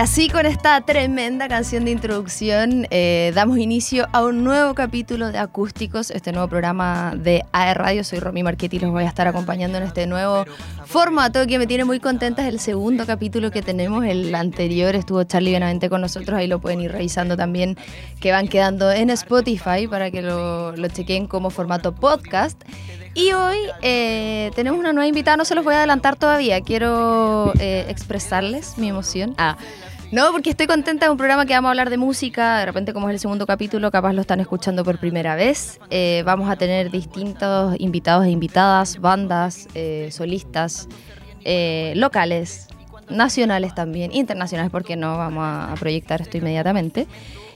Así con esta tremenda canción de introducción eh, damos inicio a un nuevo capítulo de Acústicos, este nuevo programa de AE Radio. Soy Romy Marchetti y los voy a estar acompañando en este nuevo formato que me tiene muy contenta. Es el segundo capítulo que tenemos. El anterior estuvo Charlie Benavente con nosotros. Ahí lo pueden ir revisando también, que van quedando en Spotify para que lo, lo chequen como formato podcast. Y hoy eh, tenemos una nueva invitada, no se los voy a adelantar todavía, quiero eh, expresarles mi emoción. Ah, no, porque estoy contenta de un programa que vamos a hablar de música, de repente como es el segundo capítulo, capaz lo están escuchando por primera vez. Eh, vamos a tener distintos invitados e invitadas, bandas, solistas, locales, nacionales también, internacionales, porque no vamos a proyectar esto inmediatamente.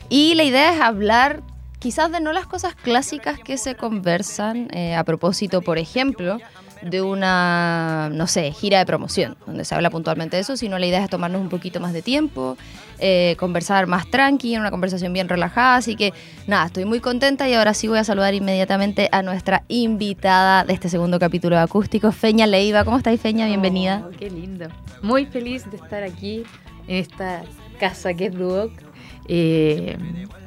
Y la idea es hablar quizás de no las cosas clásicas que se conversan eh, a propósito, por ejemplo, de una, no sé, gira de promoción, donde se habla puntualmente de eso, sino la idea es tomarnos un poquito más de tiempo, eh, conversar más tranqui, una conversación bien relajada, así que nada, estoy muy contenta y ahora sí voy a saludar inmediatamente a nuestra invitada de este segundo capítulo Acústico, Feña Leiva. ¿Cómo estáis, Feña? Bienvenida. Oh, qué lindo. Muy feliz de estar aquí en esta casa que es Duoc eh,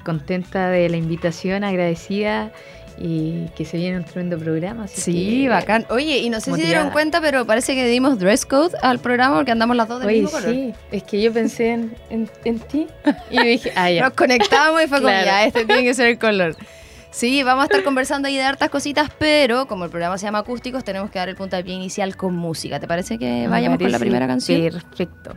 contenta de la invitación, agradecida y que se viene un tremendo programa. sí, bacán. Oye, y no sé si se dieron cuenta, pero parece que dimos dress code al programa porque andamos las dos del Oye, mismo color. Sí, es que yo pensé en, en, ti y dije, ah, ya. Nos conectamos y fue como, ya, este tiene que ser el color. Sí, vamos a estar conversando ahí de hartas cositas, pero como el programa se llama Acústicos, tenemos que dar el puntapié inicial con música. ¿Te parece que vayamos con la primera canción? Perfecto.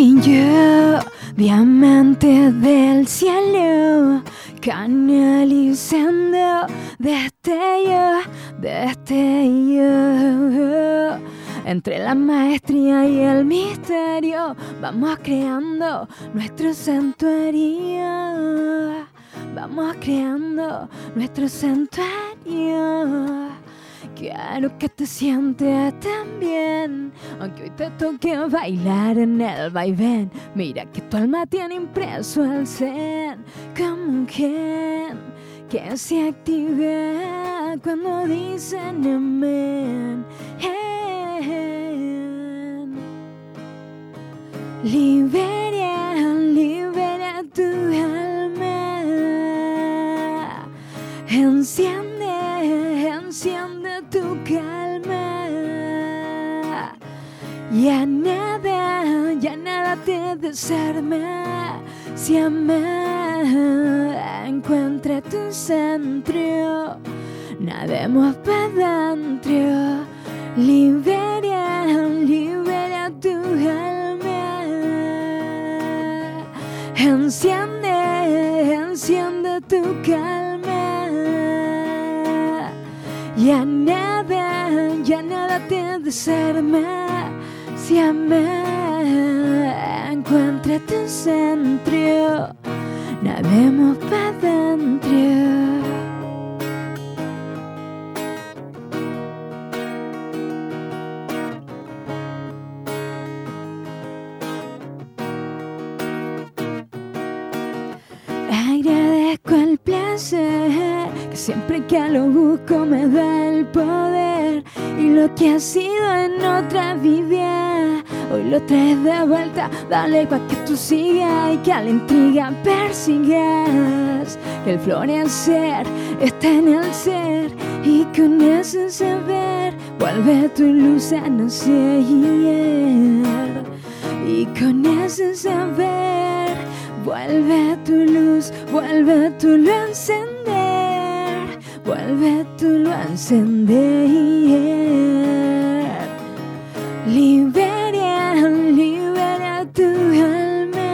Y yo, diamantes del cielo, canalizando destello, destello. Entre la maestría y el misterio, vamos creando nuestro santuario. Vamos creando nuestro santuario. Quiero que te sientes tan bien, aunque hoy te toque bailar en el vaivén. Mira que tu alma tiene impreso el zen, como que que se active cuando dicen amén. Libera, libera tu alma, enciende, enciende calma. Ya nada, ya nada te desarma. Si encuentra tu centro. Nademos para dentro. Libera, libera tu alma. Enciende, enciende tu calma. Ya nada, ya nada te desarma. Si ama, encuentra tu centro. Nademos para dentro. Siempre que lo busco me da el poder. Y lo que ha sido en otra vida hoy lo traes de vuelta. Dale para que tú sigas y que a la intriga persigas. Que el florecer está en el ser y con ese saber vuelve tu luz a nacer. Y con ese saber Vuelve tu luz, vuelve tu luz vuelve tu luz a encender. Libera, libera tu alma.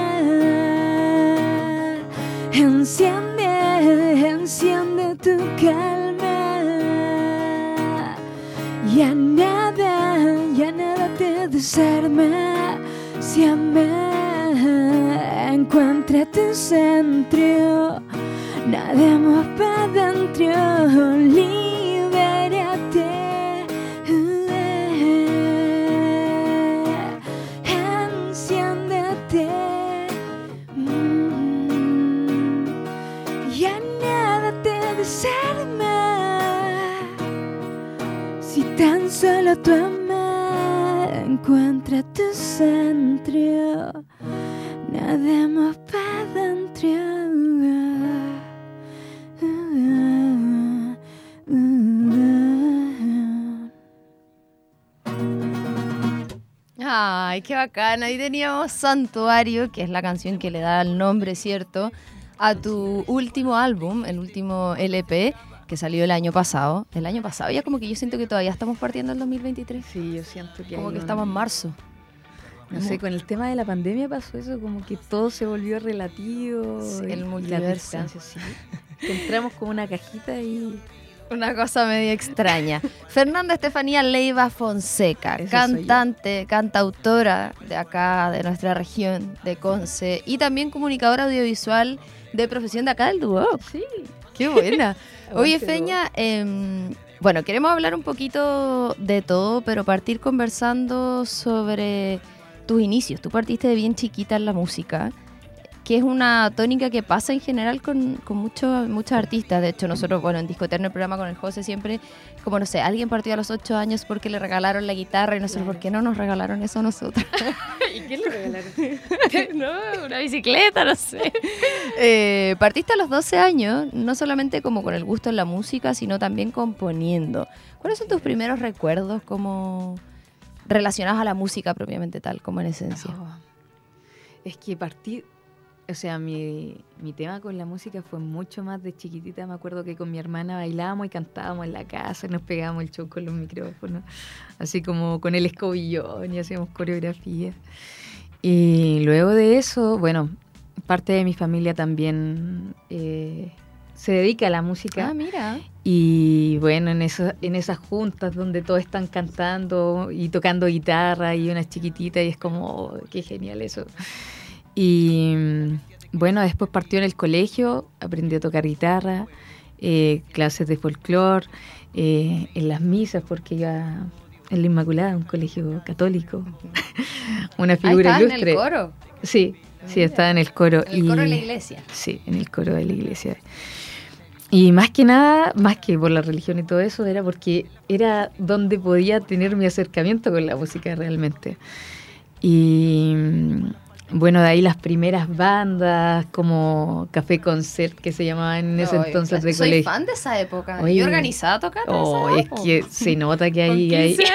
Enciende, enciende tu calma. Ya nada, ya nada te desarma. Si amas encuentra tu centro, Nademos para adentro, libérate. Uh, enciéndete. Mm. Ya nada te desarma. Si tan solo tu alma encuentra tu centro, nademos para adentro. Ay, qué bacán. Ahí teníamos Santuario, que es la canción que le da el nombre, ¿cierto? A tu último álbum, el último LP, que salió el año pasado. El año pasado, ya como que yo siento que todavía estamos partiendo el 2023. Sí, yo siento que... Como que estamos en marzo. No sé, con el tema de la pandemia pasó eso, como que todo se volvió relativo. Sí, el multiverso. sí. Entramos como una cajita y... Una cosa medio extraña. Fernanda Estefanía Leiva Fonseca, cantante, cantautora de acá, de nuestra región, de Conce, y también comunicadora audiovisual de profesión de acá del Duoc. Sí. ¡Qué buena! Oye, Feña, em, bueno, queremos hablar un poquito de todo, pero partir conversando sobre tus inicios. Tú partiste de bien chiquita en la música, que es una tónica que pasa en general con, con muchos muchos artistas. De hecho, nosotros, bueno, en Disco Eterno, el programa con el José, siempre, como no sé, alguien partió a los ocho años porque le regalaron la guitarra y nosotros, Claro. ¿por qué no nos regalaron eso a nosotros? ¿Y qué le regalaron? no, una bicicleta, no sé. Eh, partiste a los 12 años, no solamente como con el gusto en la música, sino también componiendo. ¿Cuáles son tus primeros recuerdos como relacionados a la música propiamente tal, como en esencia? Oh. Es que partí, o sea, mi, mi tema con la música fue mucho más de chiquitita. Me acuerdo que con mi hermana bailábamos y cantábamos en la casa, nos pegábamos el show con los micrófonos, así como con el escobillón y hacíamos coreografías. Y luego de eso, bueno, parte de mi familia también eh, se dedica a la música. Ah, mira. Y bueno, en, esa- en esas juntas donde todos están cantando y tocando guitarra y unas chiquititas y es como, oh, qué genial eso. Y mm, bueno, después partió en el colegio, aprendí a tocar guitarra, eh, clases de folclore, eh, en las misas, porque iba en la Inmaculada, un colegio católico, una Ahí figura en ilustre. el coro. Sí, sí, estaba en el coro. En el coro de la iglesia. Sí, en el coro de la iglesia. Y más que nada, más que por la religión y todo eso, era porque era donde podía tener mi acercamiento con la música realmente. Y mm, bueno, de ahí las primeras bandas como Café Concert que se llamaban en ese entonces de Soy colegio. fan de esa época. Oye. y organizada tocando Oh, es que se nota que hay, hay,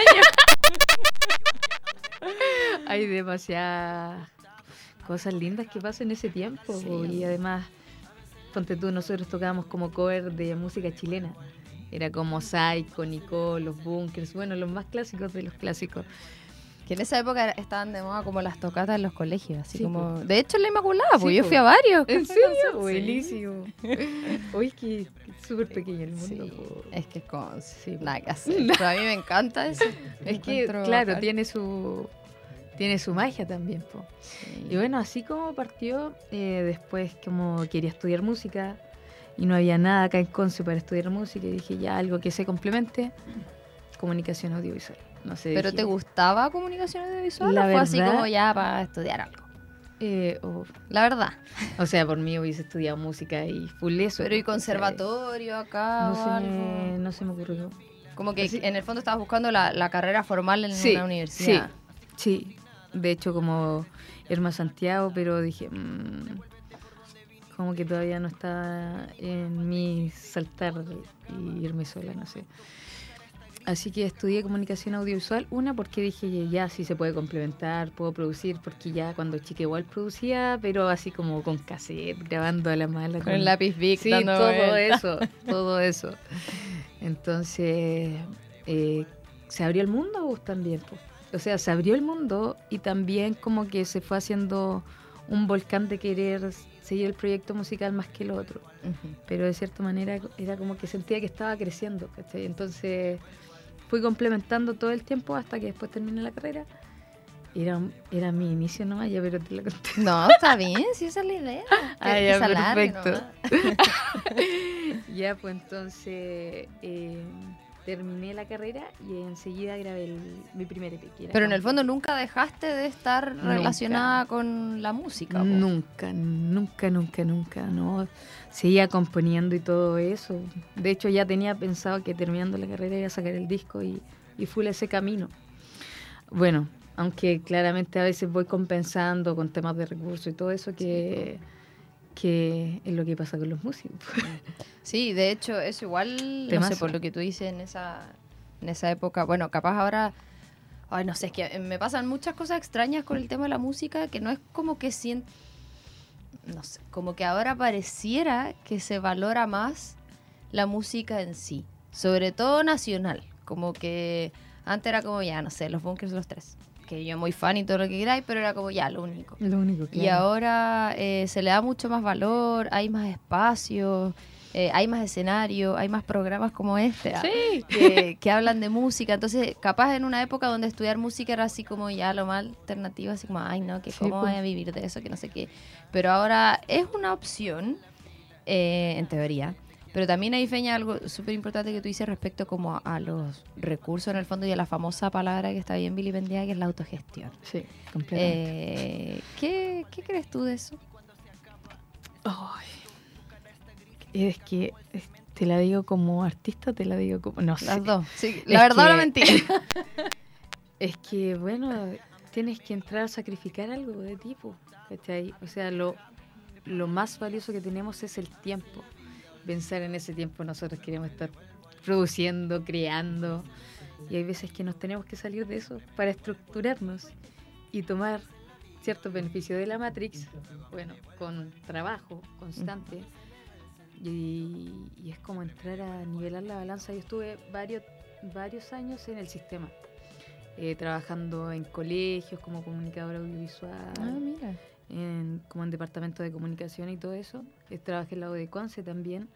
hay demasiadas cosas lindas que pasan en ese tiempo. Sí. Y además, ponte tú, nosotros tocábamos como cover de música chilena. Era como Psycho, Nicole, los Bunkers, bueno, los más clásicos de los clásicos. Que en esa época estaban de moda como las tocatas en los colegios, así Sí, como... De hecho, en la Inmaculada, pues Sí, yo po. fui a varios. ¿En serio? Buenísimo. Oye, es que súper pequeño el mundo. Po. es que con Sí, nada que hacer. Pero a mí me encanta eso. Es que, claro, tiene su, tiene su magia también. po. Sí. Y bueno, así como partió, eh, después como quería estudiar música y no había nada acá en Conce para estudiar música, y dije ya algo que se complemente, comunicación audiovisual. No sé. ¿Pero te gustaba comunicación audiovisual La o fue así como ya para estudiar algo? eh, o, La verdad. o sea, por mí hubiese estudiado música y full eso. Pero ¿y conservatorio acá No o se, algo? me, no se me ocurrió. Como que Así- en el fondo estabas buscando la, la carrera formal en Sí, una universidad. Sí, de hecho como Herma Santiago, pero dije, mm, como que todavía no está en mi saltar y irme sola, no sé. Así que estudié comunicación audiovisual, una porque dije ya sí se puede complementar, puedo producir, porque ya cuando chica igual producía, pero así como con cassette, grabando a la mala. Con el lápiz Sí, dando todo eso, todo eso. Entonces, eh, se abrió el mundo pues, también. po. O sea, se abrió el mundo y también como que se fue haciendo un volcán de querer seguir el proyecto musical más que el otro. Pero de cierta manera era como que sentía que estaba creciendo. ¿cachai? Entonces fui complementando todo el tiempo hasta que después terminé la carrera. Era, era mi inicio nomás, ya pero te lo conté. No, está bien, si esa es la idea. Ah, ya, perfecto. ya, pues entonces, eh, terminé la carrera y enseguida grabé el- mi primer EP. que era Pero en el fondo nunca dejaste de estar Nunca. relacionada con la música. po. Nunca, nunca, nunca, nunca, no. Seguía componiendo y todo eso. De hecho, ya tenía pensado que terminando la carrera iba a sacar el disco y, y fui ese camino. Bueno, aunque claramente a veces voy compensando con temas de recursos y todo eso, que, que es lo que pasa con los músicos. Sí, de hecho, eso igual, no sé, por lo que tú dices en esa, en esa época, bueno, capaz ahora, ay, no sé, es que me pasan muchas cosas extrañas con el tema de la música, que no es como que siento, no sé, como que ahora pareciera que se valora más la música en sí, sobre todo nacional, como que antes era como ya, no sé, los bunkers los tres, que yo muy fan y todo lo que queráis, pero era como ya, lo único. Lo único Y ahora eh, se le da mucho más valor, hay más espacio, eh, hay más escenario, hay más programas como este ah, Sí. que, que hablan de música. Entonces, capaz en una época donde estudiar música era así como ya lo más alternativo, así como, ay, no, que Sí, cómo pues. voy a vivir de eso, que no sé qué. Pero ahora es una opción, eh, en teoría. Pero también hay, Feña, algo súper importante que tú dices respecto como a, a los recursos en el fondo y a la famosa palabra que está bien vilipendiada, que es la autogestión. Sí, completamente. Eh, ¿qué, ¿Qué crees tú de eso? Es que es- te la digo como artista, te la digo como. No sé. Las dos. Sí, Es la verdad o la mentira. Es que, bueno, tienes que entrar a sacrificar algo de tipo. ¿cachai? O sea, lo, lo más valioso que tenemos es el tiempo. Pensar en ese tiempo, nosotros queremos estar produciendo, creando. Y hay veces que nos tenemos que salir de eso para estructurarnos y tomar ciertos beneficios de la Matrix, bueno, con trabajo constante. Y, y es como entrar a nivelar la balanza. Yo estuve varios, varios años en el sistema, eh, trabajando en colegios como comunicadora audiovisual, Ah, mira. En, como en departamento de comunicación y todo eso. Trabajé en la de Conce también,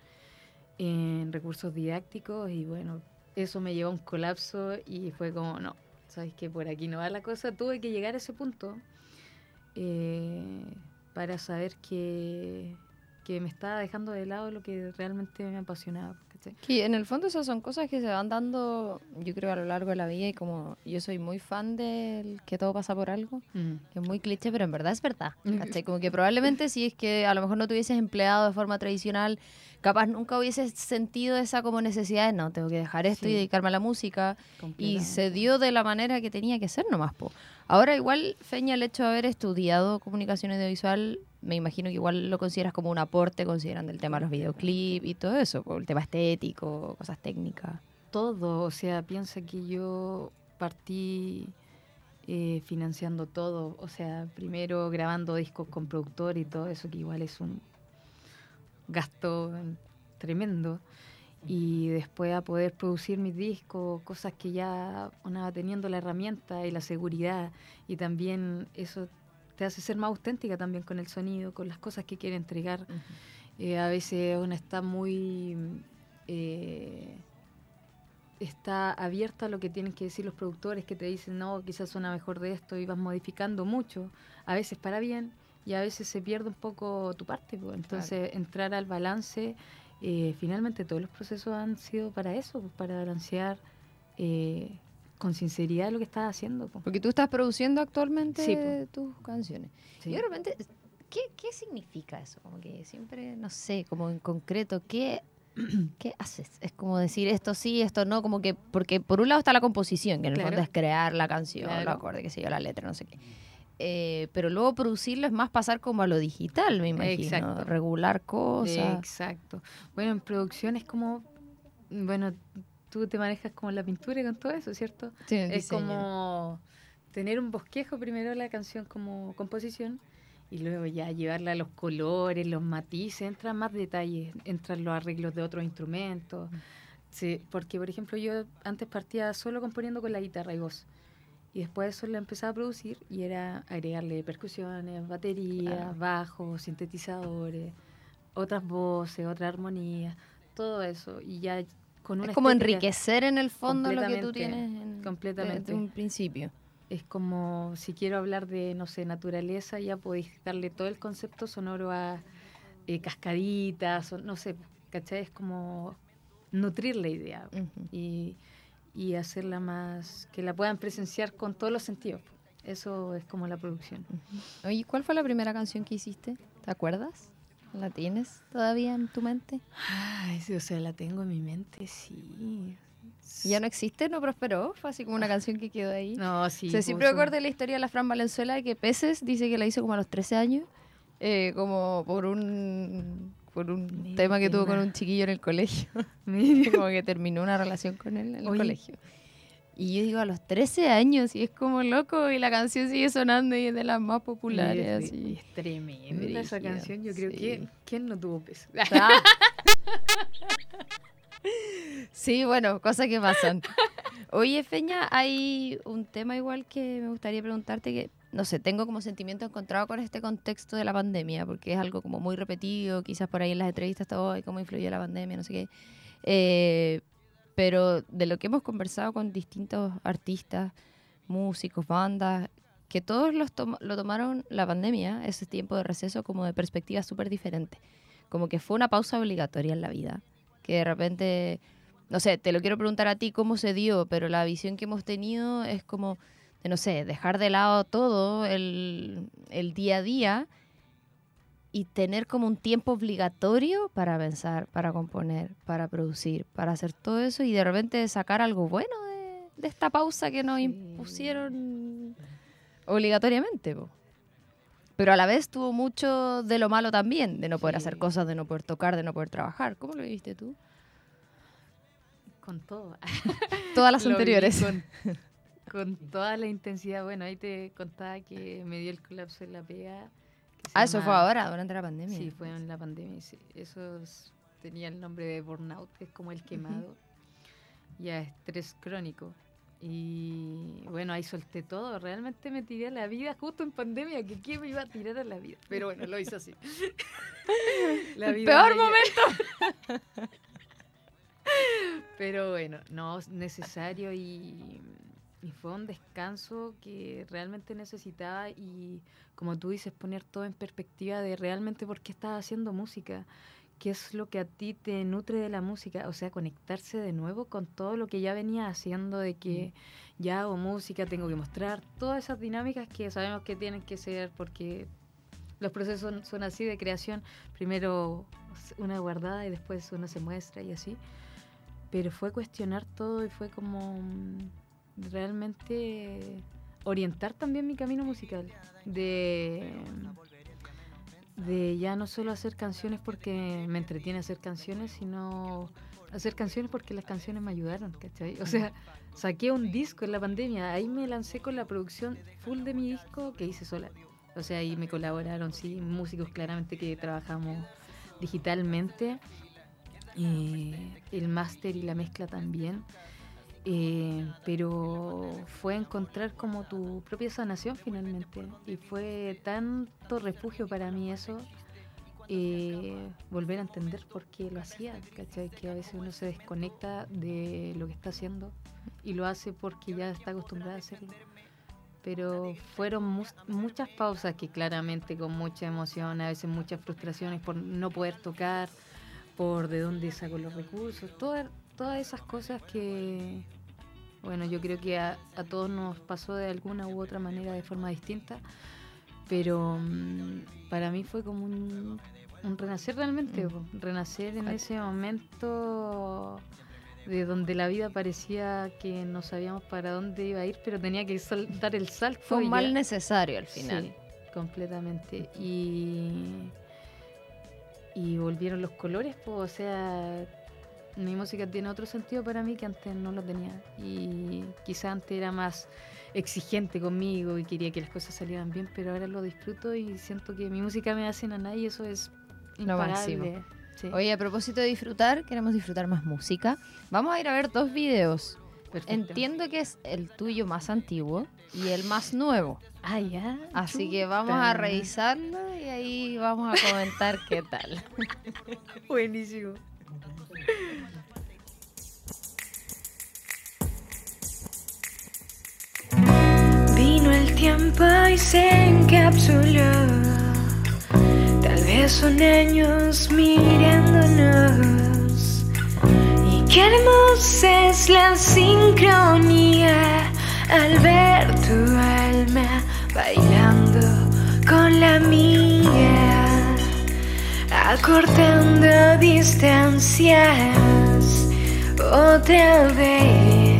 en recursos didácticos y bueno, eso me llevó a un colapso y fue como, no, sabes que por aquí no va la cosa. Tuve que llegar a ese punto eh, para saber que, que me estaba dejando de lado lo que realmente me apasionaba. ¿cachai? Sí, en el fondo esas son cosas que se van dando, yo creo, a lo largo de la vida y como yo soy muy fan del que todo pasa por algo, que es muy cliché, pero en verdad es verdad. ¿cachai? Como que probablemente si es que a lo mejor no te hubieses empleado de forma tradicional, capaz nunca hubieses sentido esa como necesidad de no, tengo que dejar esto y Sí. dedicarme a la música. Y se dio de la manera que tenía que ser nomás, po. Ahora igual, Feña, el hecho de haber estudiado comunicación audiovisual, me imagino que igual lo consideras como un aporte, considerando el tema de los videoclips y todo eso, el tema estético, cosas técnicas. todo, o sea, piensa que yo partí eh, financiando todo, o sea, primero grabando discos con productor y todo eso, que igual es un gasto tremendo, y después a poder producir mis discos, cosas que ya uno va teniendo la herramienta y la seguridad, y también eso te hace ser más auténtica también con el sonido, con las cosas que quiere entregar. Eh, a veces uno está muy... eh, está abierta a lo que tienen que decir los productores que te dicen, no, quizás suena mejor de esto y vas modificando mucho, a veces para bien y a veces se pierde un poco tu parte. pues. Entonces, entrar al balance, eh, finalmente todos los procesos han sido para eso, pues, para balancear eh, con sinceridad lo que estás haciendo. pues. Porque tú estás produciendo actualmente Sí, po. tus canciones. Sí. Y de repente, ¿qué, ¿qué significa eso? Como que siempre, no sé, como en concreto, ¿qué, ¿qué haces? Es como decir esto sí, esto no, como que, porque por un lado está la composición, que en el Claro. fondo es crear la canción, Claro. los acordes, qué sé yo, la letra, no sé qué. Eh, pero luego producirlo es más pasar como a lo digital, me imagino. Exacto. Regular cosas. Exacto. Bueno, en producción es como, bueno, tú te manejas como la pintura y con todo eso, ¿cierto? Sí, Es diseño. como tener un bosquejo primero de la canción como composición y luego ya llevarla a los colores, los matices, entran más detalles, entran los arreglos de otros instrumentos. Sí, porque, por ejemplo, yo antes partía solo componiendo con la guitarra y voz. Y después eso lo empezaba a producir y era agregarle percusiones, baterías, Claro. bajos, sintetizadores, otras voces, otra armonía, todo eso. Y ya con una Es como enriquecer en el fondo lo que tú tienes en, completamente. desde un principio. es como si quiero hablar de, no sé, naturaleza, ya podéis darle todo el concepto sonoro a eh, cascaditas, o no sé, ¿cachai? Es como nutrir la idea y, y hacerla más, que la puedan presenciar con todos los sentidos. Eso es como la producción. Oye, ¿cuál fue la primera canción que hiciste? ¿Te acuerdas? ¿La tienes todavía en tu mente? Ay, sí, o sea, la tengo en mi mente, sí. ¿Ya no existe? ¿No prosperó? Fue así como una canción que quedó ahí. No, sí. O sea, pues, siempre de la historia de la Fran Valenzuela de que Peces dice que la hizo como a los 13 años, eh, como por un por un Mira, tema que tuvo con un chiquillo en el colegio, como que terminó una relación con él en el Oye. colegio. Y yo digo, a los 13 años, y es como loco, y la canción sigue sonando y es de las más populares. Es, así. es tremenda esa canción. Yo creo sí. que. ¿Quién no tuvo peso? Ah. Sí, bueno, cosas que pasan. Oye, Feña, hay un tema igual que me gustaría preguntarte que, no sé, tengo como sentimiento encontrado con este contexto de la pandemia, porque es algo como muy repetido, quizás por ahí en las entrevistas todo, "Ay, cómo influyó la pandemia, no sé qué. Eh, pero de lo que hemos conversado con distintos artistas, músicos, bandas, que todos los tom- lo tomaron la pandemia, ese tiempo de receso, como de perspectivas súper diferentes. Como que fue una pausa obligatoria en la vida. Que de repente, no sé, te lo quiero preguntar a ti cómo se dio, pero la visión que hemos tenido es como, de, no sé, dejar de lado todo el, el día a día y tener como un tiempo obligatorio para pensar, para componer, para producir, para hacer todo eso y de repente sacar algo bueno de, de esta pausa que nos impusieron obligatoriamente. po. Pero a la vez tuvo mucho de lo malo también, de no poder hacer cosas, de no poder tocar, de no poder trabajar. ¿Cómo lo viviste tú? Con todo. Todas las anteriores. Con, con toda la intensidad. Bueno, ahí te contaba que me dio el colapso en la pega. Ah, eso fue ahora, durante la pandemia. Sí, fue en la pandemia. sí. Eso es- tenía el nombre de burnout, que es como el quemado. Ya estrés crónico. Y bueno, ahí solté todo. Realmente me tiré a la vida justo en pandemia. que ¿Quién me iba a tirar a la vida? Pero bueno, lo hice así. La vida peor me- momento. Pero bueno, no, es necesario y, y fue un descanso que realmente necesitaba y como tú dices, poner todo en perspectiva de realmente por qué estás haciendo música, qué es lo que a ti te nutre de la música, o sea, conectarse de nuevo con todo lo que ya venía haciendo, de que ya hago música, tengo que mostrar todas esas dinámicas que sabemos que tienen que ser porque los procesos son, son así de creación, primero una guardada y después uno se muestra y así. Pero fue cuestionar todo y fue como mm, realmente orientar también mi camino musical de de ya no solo hacer canciones porque me entretiene hacer canciones sino hacer canciones porque las canciones me ayudaron ¿cachai? o sea saqué un disco en la pandemia ahí me lancé con la producción full de mi disco que hice sola o sea ahí me colaboraron sí músicos claramente que trabajamos digitalmente eh, el máster y la mezcla también. Eh, pero fue encontrar como tu propia sanación finalmente. Y fue tanto refugio para mí eso, eh, volver a entender por qué lo hacía. ¿cachai? Que a veces uno se desconecta de lo que está haciendo y lo hace porque ya está acostumbrado a hacerlo. Pero fueron mus- muchas pausas que claramente con mucha emoción, a veces muchas frustraciones por no poder tocar, por de dónde saco los recursos, todas, todas esas cosas que, bueno, yo creo que a, a todos nos pasó de alguna u otra manera de forma distinta, pero mm, para mí fue como un, un renacer realmente, Mm. renacer en ese momento de donde la vida parecía que no sabíamos para dónde iba a ir, pero tenía que dar el salto. Fue un mal ya- necesario al final. Sí, completamente. Y, y volvieron los colores, pues, o sea, mi música tiene otro sentido para mí que antes no lo tenía. Y quizá antes era más exigente conmigo y quería que las cosas salieran bien, pero ahora lo disfruto y siento que mi música me hace nada y eso es Lo máximo. impagable. Sí, Oye, a propósito de disfrutar, queremos disfrutar más música. Vamos a ir a ver dos videos. perfecto. Entiendo que es el tuyo más antiguo y el más nuevo. Ah, ya. Así que vamos a revisarlo y ahí vamos a comentar qué tal. Buenísimo. El tiempo y se encapsuló. Tal vez son años mirándonos. Y es la sincronía al ver tu alma bailando con la mía, acortando distancias otra vez.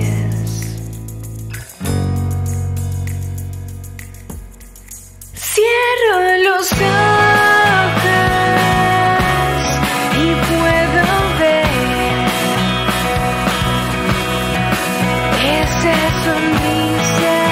Cierro los ojos y puedo ver. Esa sonrisa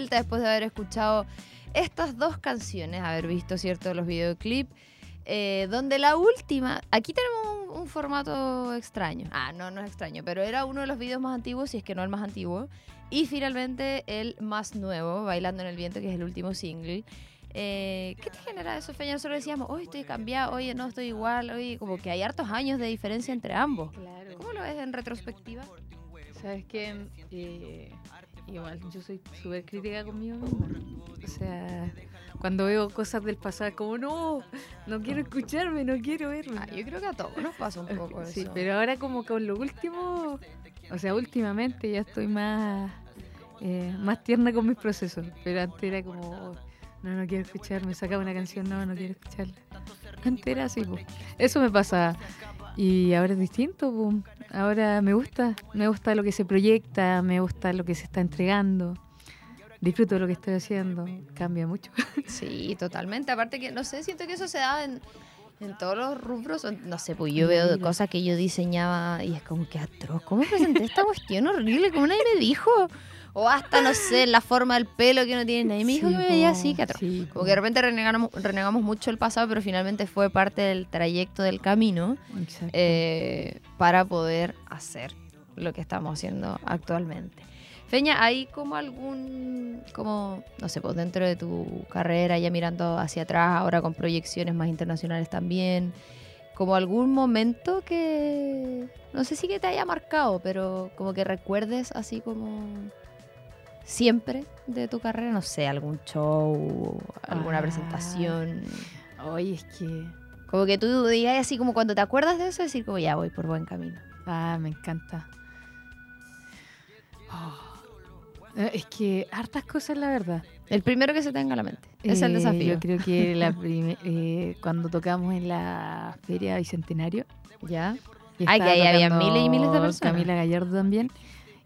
vuelta después de haber escuchado estas dos canciones, haber visto, ¿cierto?, los videoclips, eh, donde la última, aquí tenemos un, un formato extraño, ah, no, no es extraño, pero era uno de los videos más antiguos, si es que no el más antiguo, y finalmente el más nuevo, Bailando en el Viento, que es el último single. Eh, ¿Qué te genera eso, Feña? Nosotros decíamos, hoy estoy cambiado, oye, no estoy igual, hoy como que hay hartos años de diferencia entre ambos. Claro. ¿Cómo lo ves en retrospectiva? ¿Sabes qué? Eh, igual, yo soy súper crítica conmigo misma. O sea, cuando veo cosas del pasado, es como, no, no quiero escucharme, no quiero verme. Ah, yo creo que a todos nos pasa un poco Sí, eso. pero ahora como con lo último, o sea, últimamente ya estoy más, eh, más tierna con mis procesos. Pero antes era como, no, no quiero escucharme, sacaba una canción, no, no quiero escucharla. Antes era así, pues. Eso me pasa. Y ahora es distinto, pues. Ahora me gusta, me gusta lo que se proyecta, me gusta lo que se está entregando. Disfruto de lo que estoy haciendo, cambia mucho. Sí, totalmente. Aparte que, no sé, siento que eso se da en, en todos los rubros. No sé, pues yo veo Mira. cosas que yo diseñaba y es como que atroz. ¿Cómo presenté esta cuestión horrible? ¿Cómo nadie me dijo? O hasta, no sé, la forma del pelo que no tiene nadie. Me dijo Sí, que me veía así, que sí, Como que de repente renegamos, renegamos mucho el pasado, pero finalmente fue parte del trayecto del camino eh, para poder hacer lo que estamos haciendo actualmente. Feña, ¿hay como algún, como, no sé, pues dentro de tu carrera, ya mirando hacia atrás, ahora con proyecciones más internacionales también, como algún momento que, no sé si que te haya marcado, pero como que recuerdes así como siempre de tu carrera, no sé, algún show, alguna Ah. presentación? Oye, es que. Como que tú digas así como cuando te acuerdas de eso, decir como ya voy por buen camino. Ah, me encanta. Oh. Es que hartas cosas, la verdad. El primero que se tenga a la mente. Es el Eh, desafío. Yo creo que la eh, cuando tocamos en la Feria Bicentenario. ¿Ya? Ay, que ahí había miles y miles de personas. Camila Gallardo también.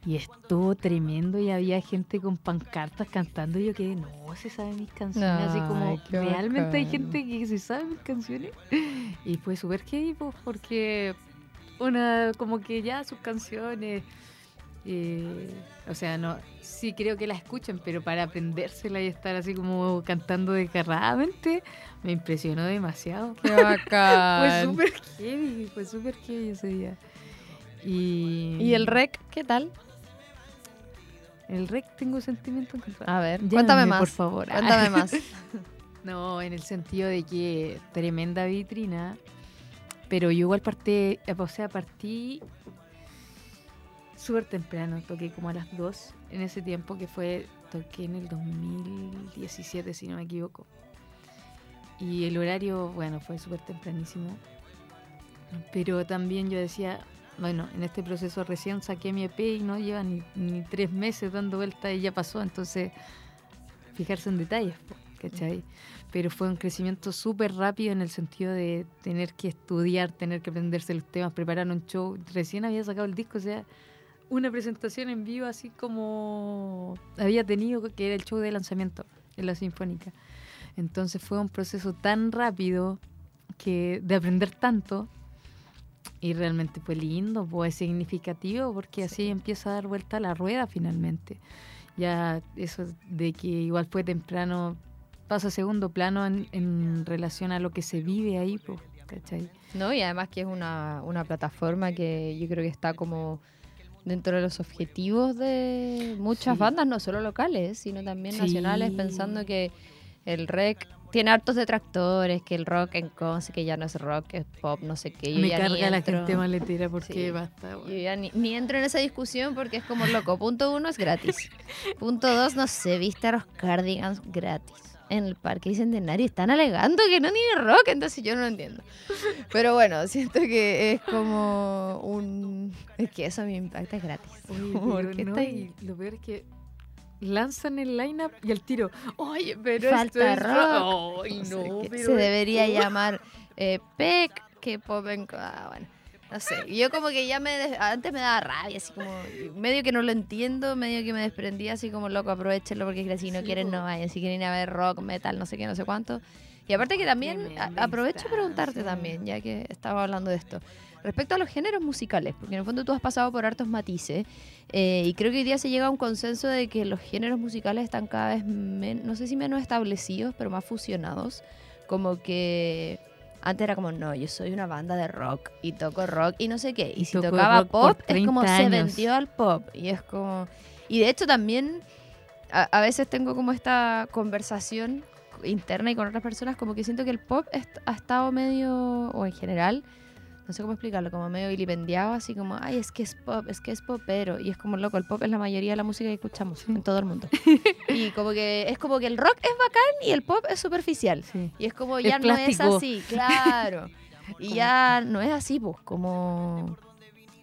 Y estuvo tremendo y había gente con pancartas cantando. Y yo que no se sabe mis canciones. así como, realmente hay gente que se sabe mis canciones. Y fue súper heavy pues, porque una, como que ya sus canciones, eh, o sea, no, sí creo que la escuchan, pero para aprendérsela y estar así como cantando desgarradamente, me impresionó demasiado. Qué bacán. fue súper heavy, fue súper heavy ese día. Y, ¿Y el rec qué tal? El rec tengo sentimiento A ver, cuéntame más. por favor. Cuéntame más. no, en el sentido de que tremenda vitrina, pero yo igual partí, o sea, partí súper temprano, toqué como a las 2 en ese tiempo que fue, toqué en el 2017 si no me equivoco. Y el horario, bueno, fue súper tempranísimo. Pero también yo decía, bueno, en este proceso recién saqué mi EP y no lleva ni, tres meses dando vuelta y ya pasó, entonces fijarse en detalles, ¿cachai? Pero fue un crecimiento súper rápido en el sentido de tener que estudiar, tener que aprenderse los temas, preparar un show. Recién había sacado el disco, o sea, una presentación en vivo así como había tenido, que era el show de lanzamiento en la Sinfónica. Entonces fue un proceso tan rápido que de aprender tanto y realmente fue lindo, pues significativo porque así empieza a dar vuelta la rueda finalmente. Ya eso de que igual fue temprano pasa a segundo plano en, relación a lo que se vive ahí, pues, ¿cachai? No, y además que es una, una plataforma que yo creo que está como dentro de los objetivos de muchas bandas, no solo locales, sino también nacionales, pensando que el rec tiene hartos detractores, que el rock en cons, que ya no es rock, es pop, no sé qué. Yo Me carga la gente maletera porque basta. Yo ya ni, entro en esa discusión porque es como loco. Punto uno es gratis. Punto dos, no sé, viste a los cardigans gratis en el parque bicentenario están alegando que no tiene rock, entonces yo no lo entiendo. Pero bueno, siento que es como un... Es que eso me impacta gratis. lo peor es que lanzan el lineup y el tiro, oye, pero Falta esto rock. se debería llamar eh, PEC, que pop en... Ah, bueno. No sé, yo como que ya me... Antes me daba rabia, así como... Medio que no lo entiendo, medio que me desprendía, así como loco, aprovechenlo porque si no quieren no vayan, si quieren ir a ver rock, metal, no sé qué, no sé cuánto. Y aparte que también, aprovecho preguntarte también, ya que estaba hablando de esto. Respecto a los géneros musicales, porque en el fondo tú has pasado por hartos matices, eh, y creo que hoy día se llega a un consenso de que los géneros musicales están cada vez, no sé si menos establecidos, pero más fusionados. Como que antes era como, no, yo soy una banda de rock y toco rock y no sé qué. Y, si tocaba pop, es como se vendió al pop. Y es como. Y de hecho también a, veces tengo como esta conversación interna y con otras personas, como que siento que el pop ha estado medio, o en general, no sé cómo explicarlo, como medio vilipendiado, así como, ay, es que es pop, es que es popero. Y es como loco, el pop es la mayoría de la música que escuchamos en todo el mundo. y como que es como que el rock es bacán y el pop es superficial. Y es como ya no es así, claro. y ya no es así, pues, como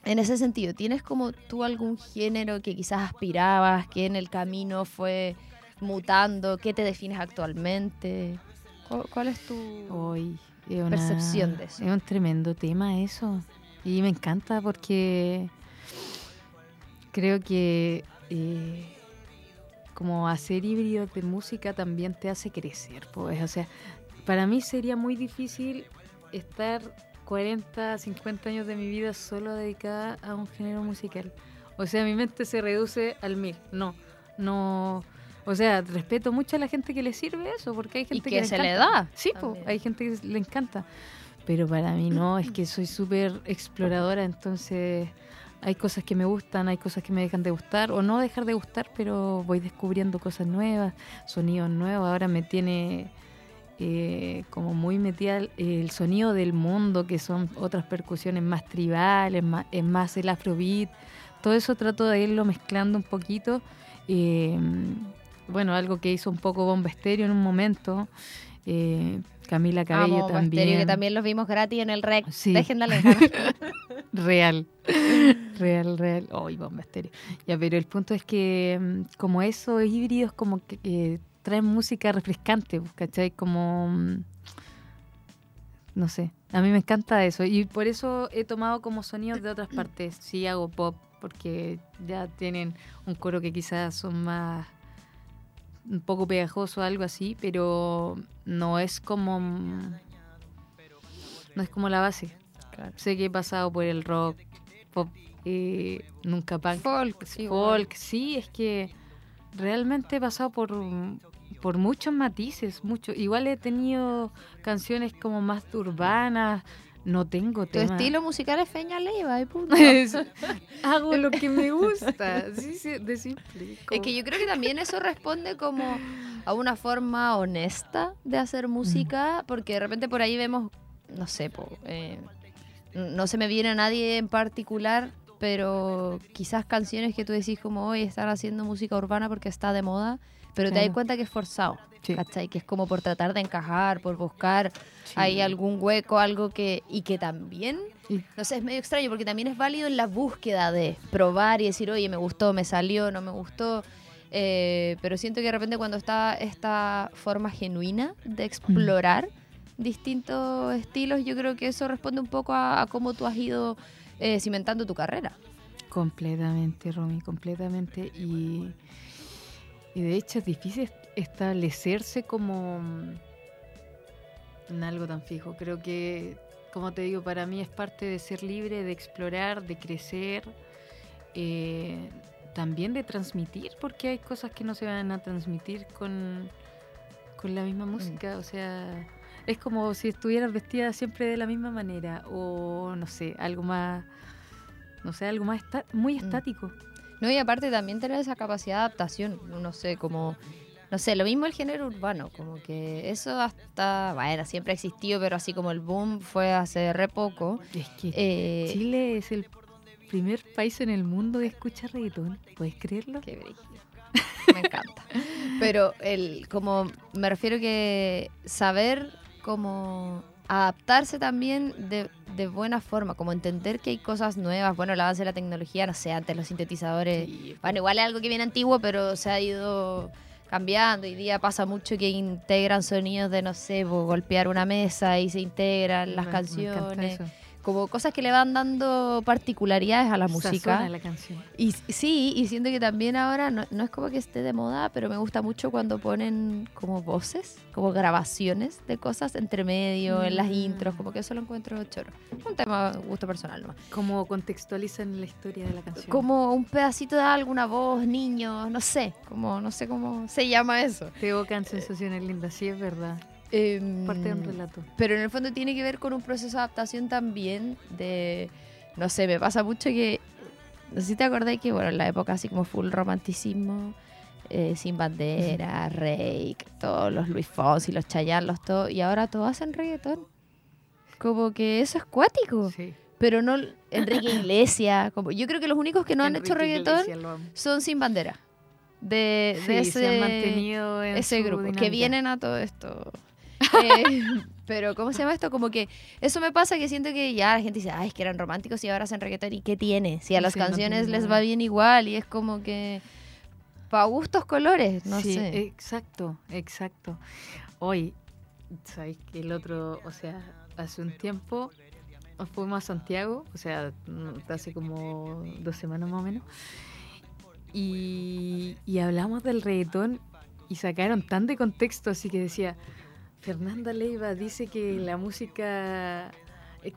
en ese sentido, ¿tienes como tú algún género que quizás aspirabas, que en el camino fue mutando? ¿Qué te defines actualmente? ¿Cuál, es tu...? Hoy percepción de eso. Es un tremendo tema eso. Y me encanta porque creo que eh, como hacer híbridos de música también te hace crecer. Pues. O sea, para mí sería muy difícil estar 40, 50 años de mi vida solo dedicada a un género musical. O sea, mi mente se reduce al mil. No, no o sea, respeto mucho a la gente que le sirve eso, porque hay gente que, se le da. Sí, hay gente que le encanta. Pero para mí no, es que soy súper exploradora, entonces hay cosas que me gustan, hay cosas que me dejan de gustar, o no dejar de gustar, pero voy descubriendo cosas nuevas, sonidos nuevos. Ahora me tiene eh, como muy metida el, sonido del mundo, que son otras percusiones más tribales, más, es más el afrobeat. Todo eso trato de irlo mezclando un poquito. Eh, bueno, algo que hizo un poco Bomba Estéreo en un momento. Eh, Camila Cabello también. que también los vimos gratis en el rec. Sí. Dejen de real, real, real. Ay, Bomba Estéreo. Ya, pero el punto es que mm, como esos híbridos como que, traen música refrescante, ¿cachai? Como... Mm, no sé, a mí me encanta eso y por eso he tomado como sonidos de otras partes. Sí hago pop porque ya tienen un coro que quizás son más un poco pegajoso, algo así, pero no es como no es como la base. Claro. Sé que he pasado por el rock, pop, eh, nunca punk. Folk, sí, folk, sí, es que realmente he pasado por, por muchos matices, mucho. Igual he tenido canciones como más urbanas, no tengo Tu tema. estilo musical es Feña Leiva, y Hago lo que me gusta, sí, sí, de simple. Es que yo creo que también eso responde como a una forma honesta de hacer música, porque de repente por ahí vemos, no sé, po, eh, no se me viene a nadie en particular, pero quizás canciones que tú decís como hoy están haciendo música urbana porque está de moda, pero te das Claro. cuenta que es forzado, Sí. ¿cachai? Que es como por tratar de encajar, por buscar Sí. ahí algún hueco, algo que... Y que también Y- no sé, es medio extraño porque también es válido en la búsqueda de probar y decir, oye, me gustó, me salió, no me gustó. Eh, pero siento que de repente cuando está esta forma genuina de explorar distintos estilos, yo creo que eso responde un poco a, a cómo tú has ido eh, cimentando tu carrera. Completamente, Romy, completamente. Y, y de hecho es difícil est- establecerse como mm, en algo tan fijo. Creo que, como te digo, para mí es parte de ser libre, de explorar, de crecer, eh, también de transmitir, porque hay cosas que no se van a transmitir con, con la misma música. O sea, es como si estuvieras vestida siempre de la misma manera o, no sé, algo más... No sé, algo más muy Mm. estático. No, y aparte también tener esa capacidad de adaptación, no sé, como, no sé, lo mismo el género urbano, como que eso hasta, bueno, siempre ha existido, pero así como el boom fue hace re poco. Es que Eh, Chile es el primer país en el mundo que escucha reggaetón. ¿Puedes creerlo? Qué. Me encanta. Pero el, como me refiero que saber cómo adaptarse también de, de buena forma, como entender que hay cosas nuevas, bueno, el avance de la tecnología, no sé, antes los sintetizadores, Sí, bueno, igual es algo que viene antiguo, pero se ha ido cambiando. Hoy día pasa mucho que integran sonidos de, no sé, golpear una mesa y se integran las me- canciones. Como cosas que le van dando particularidades a la música. La canción. Y sí, y siento que también ahora no, no es como que esté de moda, pero me gusta mucho cuando ponen como voces, como grabaciones de cosas entre medio, en las Mm. intros, como que eso lo encuentro choro. Un tema gusto personal, ¿no? Como contextualizan la historia de la canción. Como un pedacito de alguna voz, niño, no sé, como no sé cómo se llama eso. Te evocan sensaciones lindas, sí, es verdad. Em, Parte de un relato. Pero en el fondo tiene que ver con un proceso de adaptación también de, no sé, me pasa mucho que, no sé si te acordáis que, bueno, en la época así como full romanticismo, eh, Sin Bandera, Rake, todos los Luis Fonsi, los Chayanne, los todo, y ahora todos hacen reggaetón. Como que eso es cuático, Sí. pero no Enrique Iglesias, como, yo creo que los únicos que no han hecho Enrique reggaetón son Sin Bandera. De, Sí, de ese, se han mantenido en ese grupo, que dinámica. vienen a todo esto. Eh, pero, ¿cómo se llama esto? Como que eso me pasa que siento que ya la gente dice, ay, es que eran románticos y ahora hacen reggaetón. ¿Y qué tiene? Si a las sí, canciones les va bien igual y es como que. Pa' gustos colores, no Sí, sé. Exacto, exacto. Hoy, ¿sabes que el otro, o sea, hace un tiempo fuimos a Santiago, o sea, mm, hace como dos semanas más o menos, y, y hablamos del reggaetón y sacaron tan de contexto, así que decía, Fernanda Leiva dice que la música,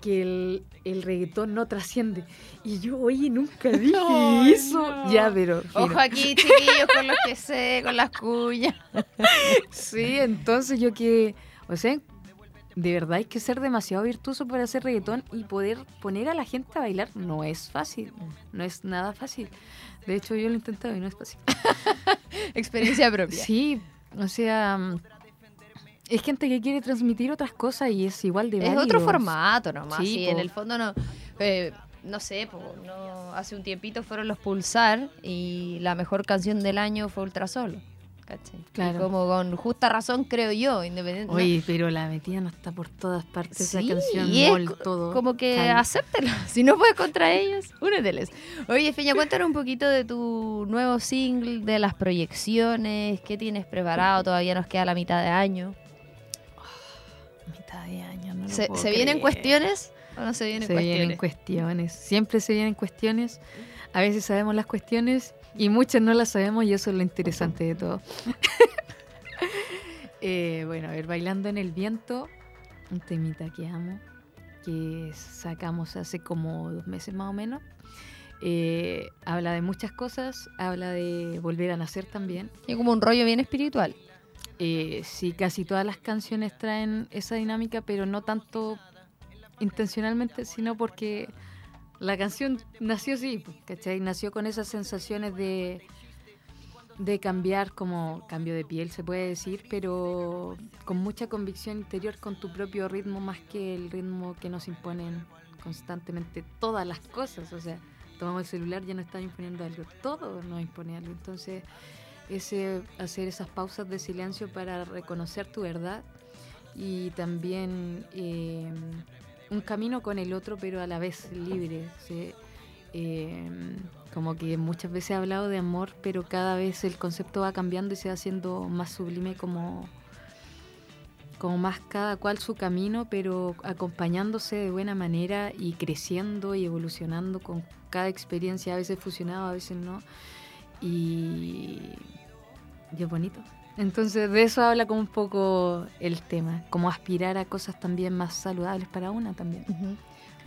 que el, el reggaetón no trasciende. Y yo, oye, nunca dije eso. no. Ya, pero... fino. Ojo aquí, chiquillos, con los que sé, con las cuñas. Sí, entonces yo que, o sea, de verdad hay que ser demasiado virtuoso para hacer reggaetón y poder poner a la gente a bailar no es fácil, no es nada fácil. De hecho, yo lo he intentado y no es fácil. Experiencia propia. Sí, o sea, es gente que quiere transmitir otras cosas y es igual de Es válido. otro formato nomás. Sí, Sí, en el fondo no. eh, no sé, po, no, hace un tiempito fueron los Pulsar y la mejor canción del año fue Ultrasolo. ¿cachai? Y Claro. como con justa razón, creo yo, independiente. no- Oye, pero la metían hasta por todas partes Sí, esa canción, y es mol, todo. Como que Cal- acéptelo. Si no puedes contra ellos, úneteles. Oye, Feña, cuéntanos un poquito de tu nuevo single, de las proyecciones, qué tienes preparado. Todavía nos queda la mitad de año. ¿Se, ¿se vienen cuestiones o no se vienen se cuestiones? vienen cuestiones. Siempre se vienen cuestiones. A veces sabemos las cuestiones y muchas no las sabemos y eso es lo interesante de todo. Eh, bueno, a ver, bailando en el viento, un temita que amo. que sacamos hace como dos meses más o menos. Eh, habla de muchas cosas, habla de volver a nacer también. Y como un rollo bien espiritual. Eh, sí, casi todas las canciones traen esa dinámica, pero no tanto intencionalmente, sino porque la canción nació así, pues, ¿cachai? Nació con esas sensaciones de, de cambiar, como cambio de piel se puede decir, pero con mucha convicción interior con tu propio ritmo más que el ritmo que nos imponen constantemente todas las cosas. O sea, tomamos el celular, ya nos están imponiendo algo, todo nos impone algo. Entonces, ese hacer esas pausas de silencio para reconocer tu verdad y también eh, un camino con el otro, pero a la vez libre. ¿sí? Eh, como que muchas veces he hablado de amor, pero cada vez el concepto va cambiando y se va haciendo más sublime como, como más cada cual su camino, pero acompañándose de buena manera y creciendo y evolucionando con cada experiencia, a veces fusionado, a veces no. Y, y es bonito. Entonces de eso habla como un poco el tema, como aspirar a cosas también más saludables para una también. Ujú.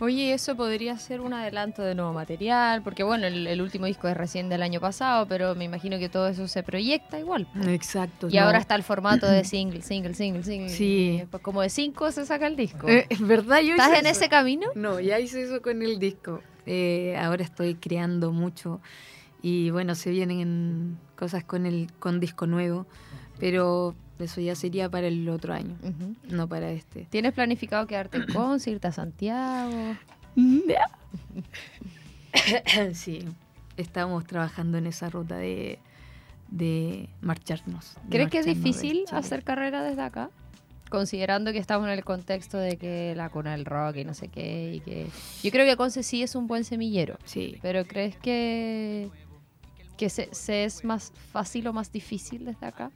Oye, eso podría ser un adelanto de nuevo material, porque bueno, el, el último disco es recién del año pasado, pero me imagino que todo eso se proyecta igual. Exacto. Y no. ahora está el formato de single, single, single, single. Sí. Como de cinco se saca el disco. Eh, es verdad, yo ¿Estás hice en eso. ese camino? No, ya hice eso con el disco. Eh, ahora estoy creando mucho y bueno, se vienen cosas con el con disco nuevo, pero eso ya sería para el otro año, no para este. ¿Tienes planificado quedarte en Conce, irte a Santiago? sí, estamos trabajando en esa ruta de, de marcharnos. de ¿Crees que es difícil hacer carrera desde acá? Considerando que estamos en el contexto de que la cuna del rock y no sé qué, y que... Yo creo que Conce sí es un buen semillero, Sí, pero ¿crees que, que se, se es más fácil o más difícil desde acá?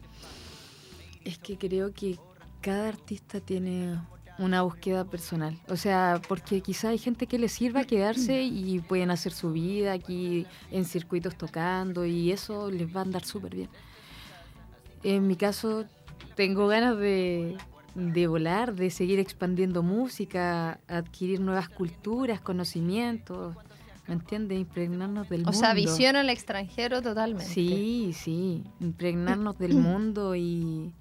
es que creo que cada artista tiene una búsqueda personal. O sea, porque quizá hay gente que le sirva quedarse y pueden hacer su vida aquí en circuitos tocando y eso les va a andar súper bien. En mi caso, tengo ganas de, de volar, de seguir expandiendo música, adquirir nuevas culturas, conocimientos, ¿me entiendes? Impregnarnos del O mundo. sea, visión al extranjero totalmente. Sí, sí, impregnarnos del mundo y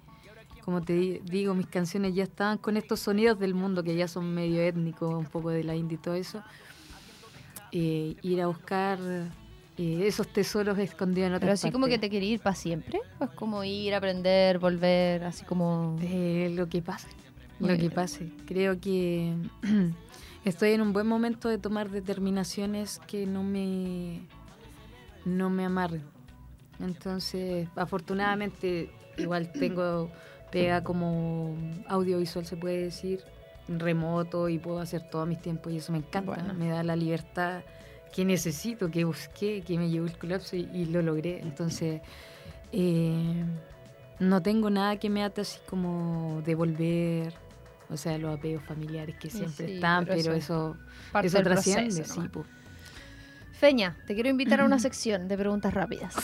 como te di- digo, mis canciones ya estaban con estos sonidos del mundo que ya son medio étnicos, un poco de la indie y todo eso. Eh, ir a buscar eh, esos tesoros escondidos en otras Pero así como que te quería ir para siempre, pues como ir, aprender, volver, así como... Eh, lo que pase, lo que pase. Creo que estoy en un buen momento de tomar determinaciones que no me, no me amarren. Entonces, afortunadamente, igual tengo pega como audiovisual, se puede decir, remoto y puedo hacer todo a mis tiempos y eso me encanta. Bueno. Me da la libertad que necesito, que busqué, que me llevó el colapso y, y lo logré. Entonces, eh, no tengo nada que me ate así como de volver, o sea, los apegos familiares que siempre sí, están, pero pero, eso eso, trasciende, proceso sí. Feña, te quiero invitar a una sección de preguntas rápidas,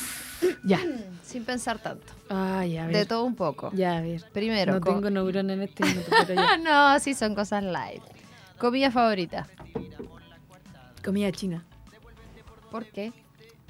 Ya. sin pensar tanto, Ay, a ver. de todo un poco. Ya, a ver. Primero, no tengo neurona en este minuto, pero ya. No, sí son cosas light. Comida favorita. Comida china. ¿Por qué?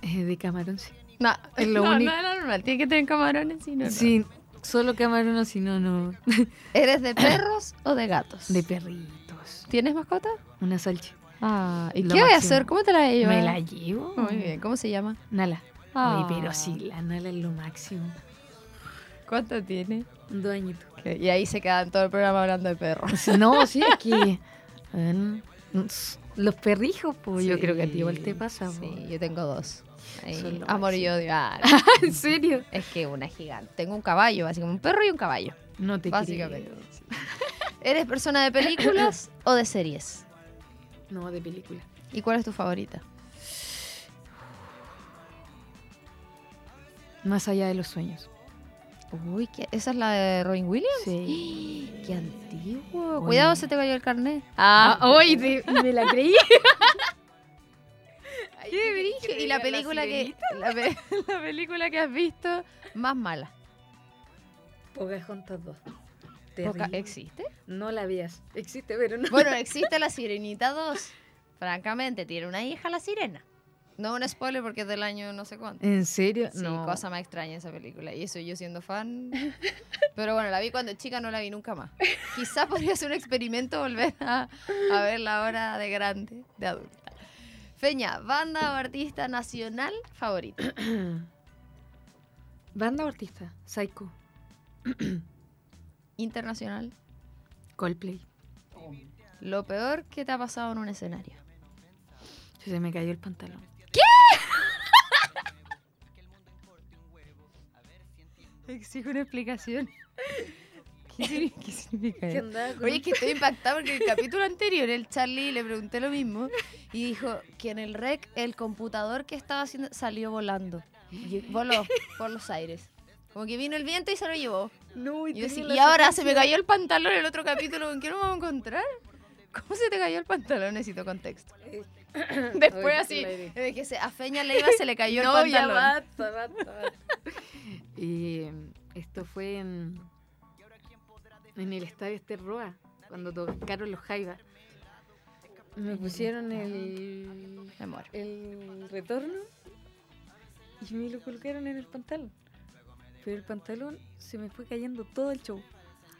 eh, de camarón, sí. No, Es lo no, único- no es normal. Tiene que tener camarones, no, no. Sí, solo camarón o si no, no. ¿Eres de perros o de gatos? De perritos. ¿Tienes mascota? Una salcha. Ah, ¿y Lo qué voy a hacer? ¿Cómo te la llevas? Me la llevo. Muy bien, ¿cómo se llama? Nala. Ah. Ay, pero sí, la Nala es lo máximo. ¿Cuánto tiene? Dos añitos. Y ahí se quedan todo el programa hablando de perros. No, sí, mm, los perrijos, pues yo Sí, creo que a ti igual te pasa. po. Sí, yo tengo dos. Ahí, amor y odio. Ah, ¿En serio? es que una gigante. Tengo un caballo, así como un perro y un caballo. No te Básicamente. ¿Eres persona de películas o de series? No, de película. ¿Y cuál es tu favorita? Más allá de los sueños. Uy, ¿qué? ¿esa es la de Robin Williams? Sí. ¡Qué antiguo! Cuidado, se te cayó el carnet. Ah, hoy me la creí. ¡Qué brillo! Y la película que la, pe- la película que has visto más mala. Pocahontas 2. terrible. ¿Existe? No la veas. Existe, pero no. Bueno, existe la Sirenita 2. Francamente, tiene una hija la sirena. No un spoiler porque es del año no sé cuánto. ¿En serio? Sí, no. cosa más extraña esa película. Y eso yo siendo fan. Pero bueno, la vi cuando chica, no la vi nunca más. Quizás podría ser un experimento volver a, a verla ahora de grande, de adulta. Feña, banda o artista nacional favorito. Banda o artista. Psycho. Internacional. Coldplay. Lo peor que te ha pasado en un escenario. Se me cayó el pantalón. Exijo una explicación. ¿Qué, signi- qué significa ¿Qué eso? Oye, es que estoy impactada porque en el capítulo anterior el Charlie le pregunté lo mismo y dijo que en el rec el computador que estaba haciendo salió volando. Y voló por los aires. Como que vino el viento y se lo llevó. No, Y, yo así, y ahora se me cayó el pantalón en el otro capítulo. ¿En qué nos vamos a encontrar? ¿Cómo se te cayó el pantalón? Necesito contexto. Después así, de que se, a Feña Leiva se le cayó no, el ya pantalón. basta, basta, basta. y em, esto fue en, en el estadio Esterroa, cuando tocaron los Jaivas. Me pusieron el, muero. el retorno y me lo colocaron en el pantalón. Pero el pantalón se me fue cayendo todo el show.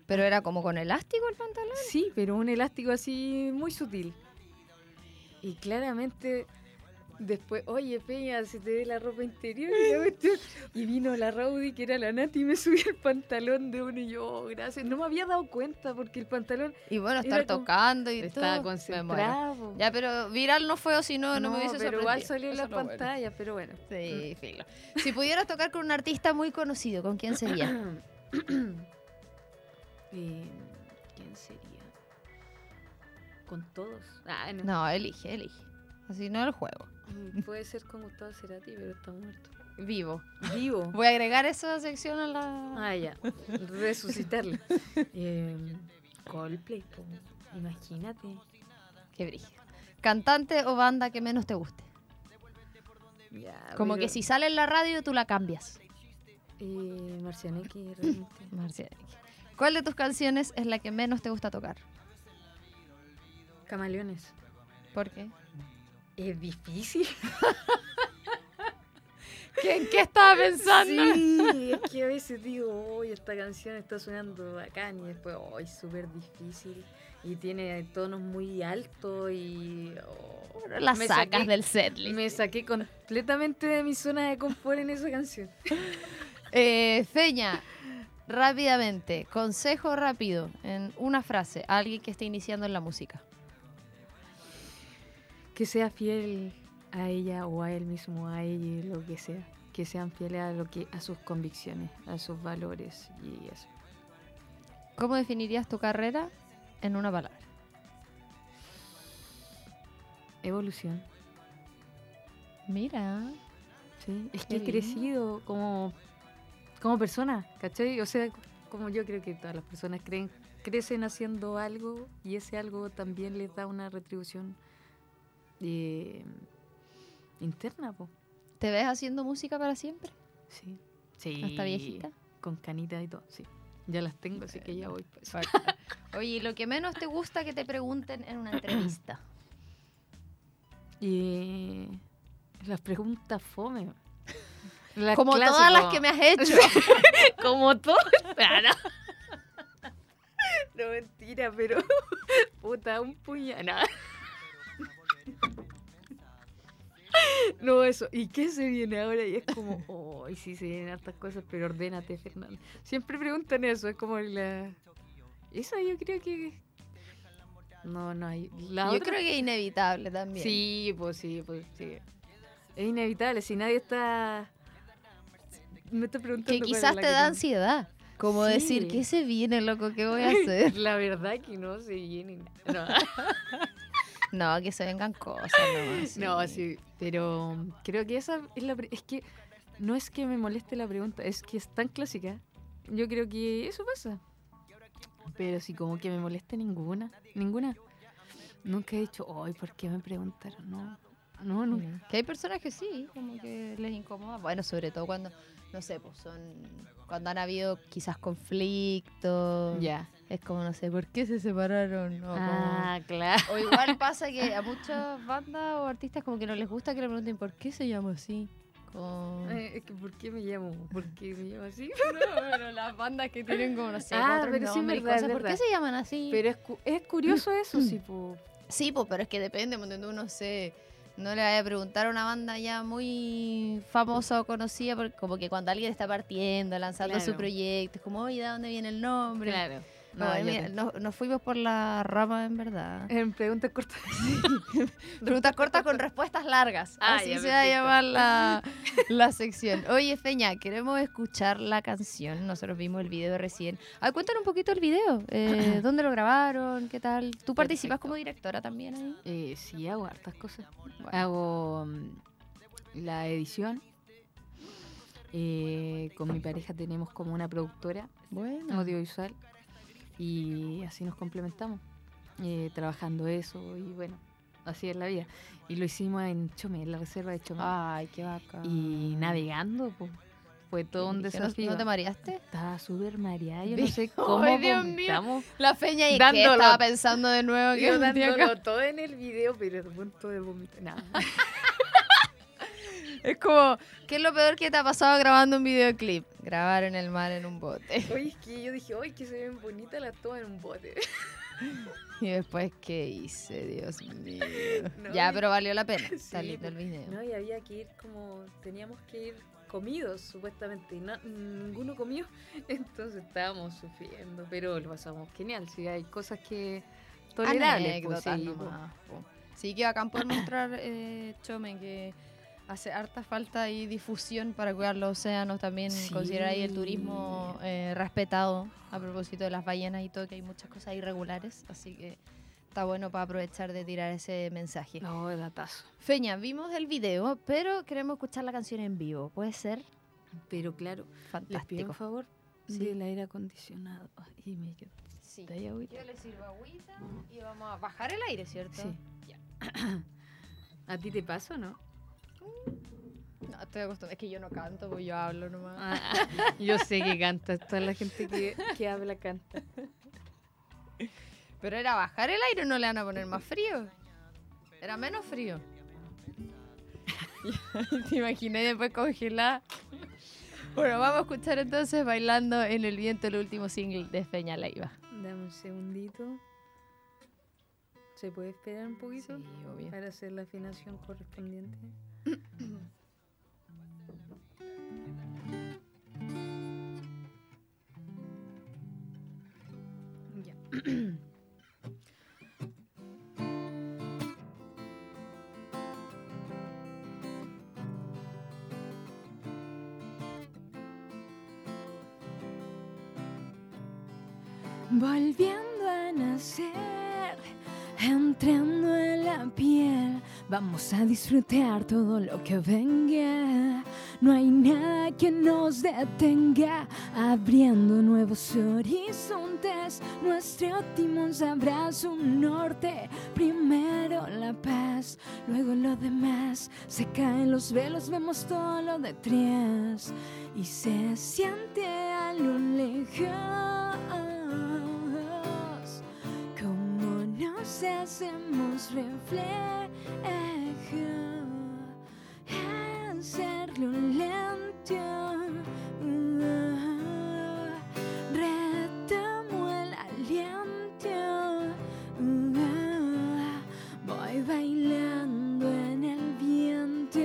Pero era como con elástico el pantalón. Sí, pero un elástico así muy sutil. Y claramente después, oye Peña, se te ve la ropa interior y, la cuestión. Y vino la Rowdy, que era la Nati, y me subió el pantalón de uno y yo, "Oh, gracias. No me había dado cuenta porque el pantalón Y bueno, estar tocando y estaba todo. Concentrado. Ya, pero viral no fue o si no, no, me hubiese pero igual sorprendido. salió en Eso la es lo bueno. pantalla, pero bueno. Sí, filo. Si pudieras tocar con un artista muy conocido, ¿con quién sería? Eh, ¿Quién sería? Con todos. Ah, no. No, elige, elige. Así no el juego. Mm, Puede ser con Gustavo Cerati, pero está muerto. Vivo. Vivo. Voy a agregar esa sección a la. Ah, ya. Resucitarlo. eh, Coldplay, po. imagínate. Qué brillo. ¿Cantante o banda que menos te guste? Ya, Como pero, que si sale en la radio, tú la cambias. Eh, Marcianeque. ¿Cuál de tus canciones es la que menos te gusta tocar? Camaleones. ¿Por qué? Es difícil. ¿Qué, ¿En qué estaba pensando? Sí, es que a veces digo, hoy esta canción está sonando bacán y después, hoy súper difícil y tiene tonos muy altos y oh, La me sacas saqué- del setlist. me saqué completamente de mi zona de confort en esa canción. Eh, Feña, rápidamente, consejo rápido, en una frase, a alguien que esté iniciando en la música. Que sea fiel a ella o a él mismo, a ella, lo que sea. Que sean fieles a lo que, a sus convicciones, a sus valores y eso. ¿Cómo definirías tu carrera en una palabra? Evolución. Mira. Sí, es que he crecido como, como persona, ¿cachai? O sea, como yo creo que todas las personas creen, crecen haciendo algo y ese algo también les da una retribución eh, interna, po. ¿Te ves haciendo música para siempre? Sí. Sí. ¿Hasta viejita? Con canita y todo, sí. Ya las tengo, así que ya voy. pa' eso. Oye, ¿y lo que menos te gusta que te pregunten en una entrevista? Y las preguntas fome. Las Como todas las que me has hecho. Como todo. Ah, no. No, mentira, pero. Puta, un puñal. No. No, eso. ¿Y qué se viene ahora? Y es como, oh, y sí se vienen hartas cosas, pero ordénate, Fernando. Siempre preguntan eso, es como la. Esa yo creo que. No, no hay. La Yo otra- creo que es inevitable también. Sí, pues sí, pues sí. Es inevitable, si nadie está. Me está preguntando. Que quizás te da no- ansiedad. Como Sí. decir, ¿qué se viene, loco? ¿Qué voy a hacer? La verdad que no se viene nada. No, que se vengan cosas, no. No, sí, pero creo que esa es la. Es que no es que me moleste la pregunta, es que es tan clásica. Yo creo que eso pasa. Pero sí, como que me moleste ninguna. Ninguna. Nunca he dicho, ay, ¿por qué me preguntaron? No, no, no. Que hay personas que sí, como que les incomoda. Bueno, sobre todo cuando no sé, pues son cuando han habido quizás conflictos. Ya. Es como, no sé, ¿por qué se separaron? O, como- Ah, claro. o igual pasa que a muchas bandas o artistas como que no les gusta que le pregunten por qué se llama así. Como... Eh, es que, ¿por qué me llamo? ¿Por qué me llamo así? No, pero las bandas que tienen como, no sé, Ah, pero sí nombres verdad, cosas, ¿por qué se llaman así? Pero es, cu- es curioso eso, sí, po. Sí, pues, pero es que depende, porque tú no sé, no le vaya a preguntar a una banda ya muy famosa o conocida, porque como que cuando alguien está partiendo, lanzando su proyecto, es como, oye, ¿de dónde viene el nombre? Claro. No, mira, nos, nos fuimos por la rama en verdad. En preguntas cortas. Preguntas cortas con respuestas largas. Ah, Así se va a llamar la, la sección. Oye, Feña, queremos escuchar la canción. Nosotros vimos el video recién. Ay, cuéntanos un poquito el video. Eh, ¿Dónde lo grabaron? ¿Qué tal? ¿Tú participas como directora también ahí? Eh, sí, hago hartas cosas. Hago mm, la edición. Eh, con mi pareja tenemos como una productora Bueno. audiovisual y así nos complementamos, eh, trabajando eso y bueno, así es la vida. Y lo hicimos en Chome, en la reserva de Chome. Ay, qué bacán. y navegando, pues, fue todo un ¿Y qué, no- desafío. ¿No te mareaste? Estaba súper mareada, yo no sé cómo Ay, Dios mío. La Feña y que Dándolo- estaba pensando de nuevo que Yo dándolo todo en el video, pero de punto de vomitar. Nada. Es como, ¿qué es lo peor que te ha pasado grabando un videoclip? Grabar en el mar en un bote. Oye, es que yo dije, oye, que se ven bonitas las tomas en un bote. Y después, ¿qué hice? Dios mío. No, ya, pero valió la pena. Sí, lindo el video. No, y había que ir como, teníamos que ir comidos supuestamente, y no- ninguno comió, entonces estábamos sufriendo, pero lo pasamos genial, sí, hay cosas que tolerables. pues, Anécdotas sí, nomás, po. Sí, que bacán mostrar, eh, Chome, que hace harta falta y difusión para cuidar los océanos, también Sí. considerar ahí el turismo eh, respetado a propósito de las ballenas y todo, que hay muchas cosas irregulares, así que está bueno para aprovechar de tirar ese mensaje. No, datazo. Feña, vimos el video, pero queremos escuchar la canción en vivo, ¿puede ser? Pero claro, les pido Fantástico. un favor Sí. del aire acondicionado. Ay, me quedo. Sí. ¿Está ahí? Yo le sirvo agüita y vamos a bajar el aire, ¿cierto? Sí. ¿A ti te pasa o no? No, estoy acostumbrada. Es que yo no canto, pues yo hablo nomás. Ah, yo sé que canta, toda la gente que, que habla canta. Pero era bajar el aire, no le van a poner más frío. Era menos frío. Te imaginé después congelada. Bueno, vamos a escuchar entonces Bailando en el Viento, el último single de Feña Leiva. Dame un segundito. ¿Se puede esperar un poquito? obvio. Para hacer la afinación correspondiente. Volviendo a nacer, entrando en la piel, vamos a disfrutar todo lo que venga. No hay nada que nos detenga, abriendo nuevos horizontes. Nuestro timón sabrá su norte. Primero la paz, luego lo demás. Se caen los velos, vemos todo lo detrás y se siente a lo lejos nos hacemos reflejo hacerlo lento. Retomo el aliento. Voy bailando en el viento.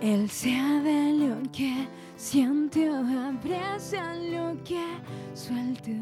Él sabe lo que siento, abraza lo que suelto.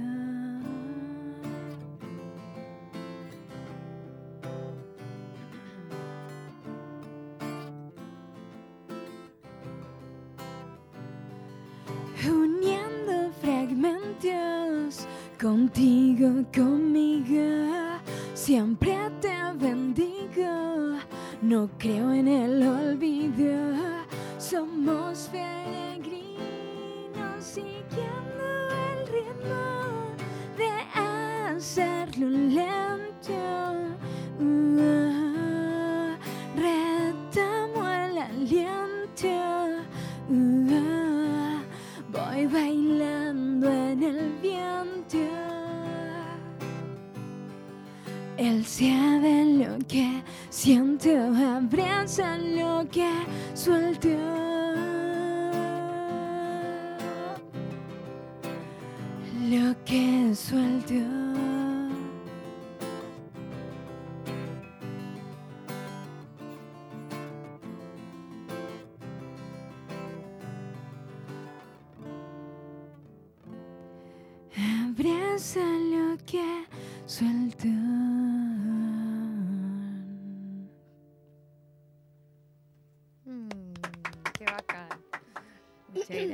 Abraza lo que suelto.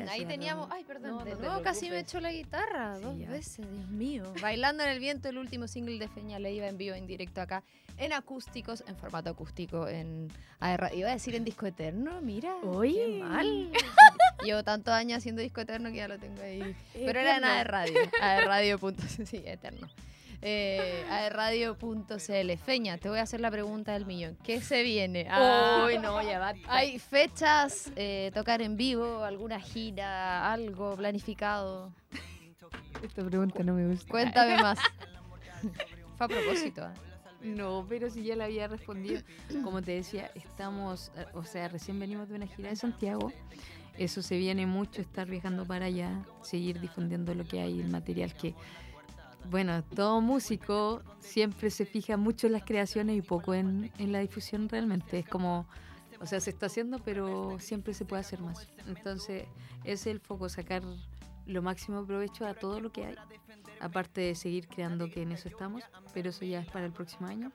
Ahí teníamos, ay, perdón, No, de no nuevo casi me echó la guitarra Sí, dos ya. veces, Dios mío. Bailando en el viento, el último single de Feña Leiva en vivo, en directo acá, en acústicos, en formato acústico, en. Iba a decir en disco eterno, mira, qué mal. Llevo tantos años haciendo disco eterno que ya lo tengo ahí. Pero era en. AR Radio, AR punto- sí, eterno. Eh, ARradio.cl. Feña, te voy a hacer la pregunta del millón. ¿Qué se viene? Ah, Uy, no, ya va. ¿Hay fechas, eh, tocar en vivo, alguna gira, algo planificado? Esta pregunta no me gusta. Cuéntame más. Fue a propósito. ¿ah? No, pero si ya la había respondido. Como te decía, estamos, eh, o sea, recién venimos de una gira de Santiago. Eso se viene mucho, estar viajando para allá, seguir difundiendo lo que hay, el material que, bueno, todo músico siempre se fija mucho en las creaciones y poco en, en la difusión realmente. Es como, o sea, se está haciendo, pero siempre se puede hacer más. Entonces, ese es el foco, sacar lo máximo provecho a todo lo que hay. Aparte de seguir creando que en eso estamos, pero eso ya es para el próximo año.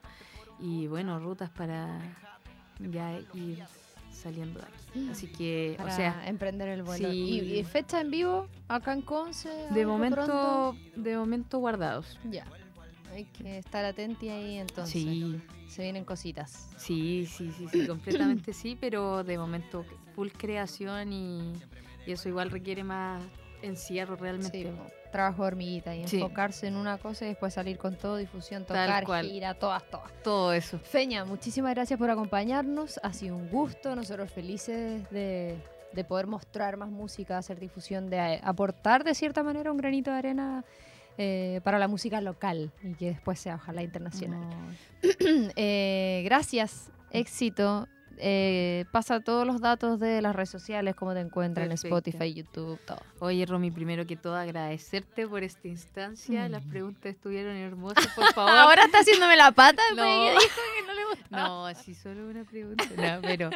Y bueno, rutas para ya ir saliendo de aquí. Así que, Para o sea, emprender el vuelo. sí. ¿Y, y fecha en vivo acá en Conce? de momento, pronto? de momento guardados. Ya. Hay que estar atenti ahí entonces. Sí, Se vienen cositas. sí, sí, sí, sí, completamente sí, pero de momento full creación y, y eso igual requiere más encierro realmente. Sí, trabajo de hormiguita y Sí. enfocarse en una cosa y después salir con todo, difusión, tocar, gira, todas, todas. Todo eso. Feña, muchísimas gracias por acompañarnos. Ha sido un gusto. Nosotros felices de, de poder mostrar más música, hacer difusión, de eh, aportar de cierta manera un granito de arena eh, para la música local y que después sea ojalá internacional. No, Eh, gracias, éxito. Eh, pasa todos los datos de las redes sociales, cómo te encuentran, Perfecto. Spotify, YouTube, todo. Oye, Romy, primero que todo agradecerte por esta instancia. Las Mm. preguntas estuvieron hermosas, por favor. Ahora está haciéndome la pata. No. porque dijo que no le gustaba. No, así solo una pregunta. No, pero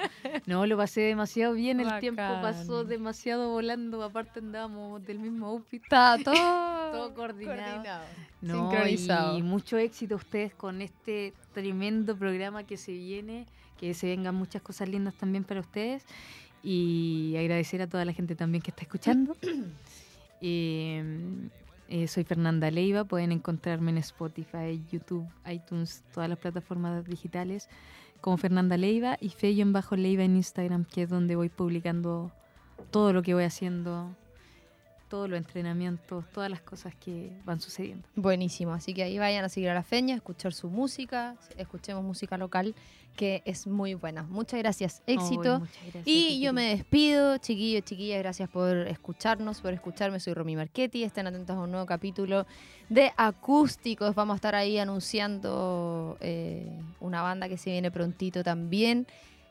no, lo pasé demasiado bien. El tiempo pasó Bacán. demasiado volando. Aparte andábamos del mismo outfit. Está todo, Todo coordinado. No, Sincronizado. y mucho éxito a ustedes con este tremendo programa que se viene. Que se vengan muchas cosas lindas también para ustedes. Y agradecer a toda la gente también que está escuchando. Eh, eh, soy Fernanda Leiva. Pueden encontrarme en Spotify, YouTube, iTunes, todas las plataformas digitales como Fernanda Leiva y Feyo en bajo Leiva en Instagram, que es donde voy publicando todo lo que voy haciendo, todos los entrenamientos, todas las cosas que van sucediendo. Buenísimo, así que ahí vayan a seguir a la Feña, escuchar su música, escuchemos música local, que es muy buena. Muchas gracias, éxito. Muchas gracias, Y yo me despido, chiquillos, chiquillas, gracias por escucharnos, por escucharme. Soy Romy Marchetti, estén atentos a un nuevo capítulo de Acústicos. Vamos a estar ahí anunciando eh, una banda que se viene prontito también.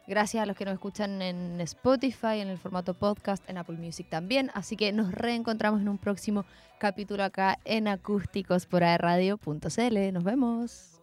Gracias a los que nos escuchan en Spotify, en el formato podcast, en Apple Music también. Así que nos reencontramos en un próximo capítulo acá en Acústicos por aerradio.cl. Nos vemos.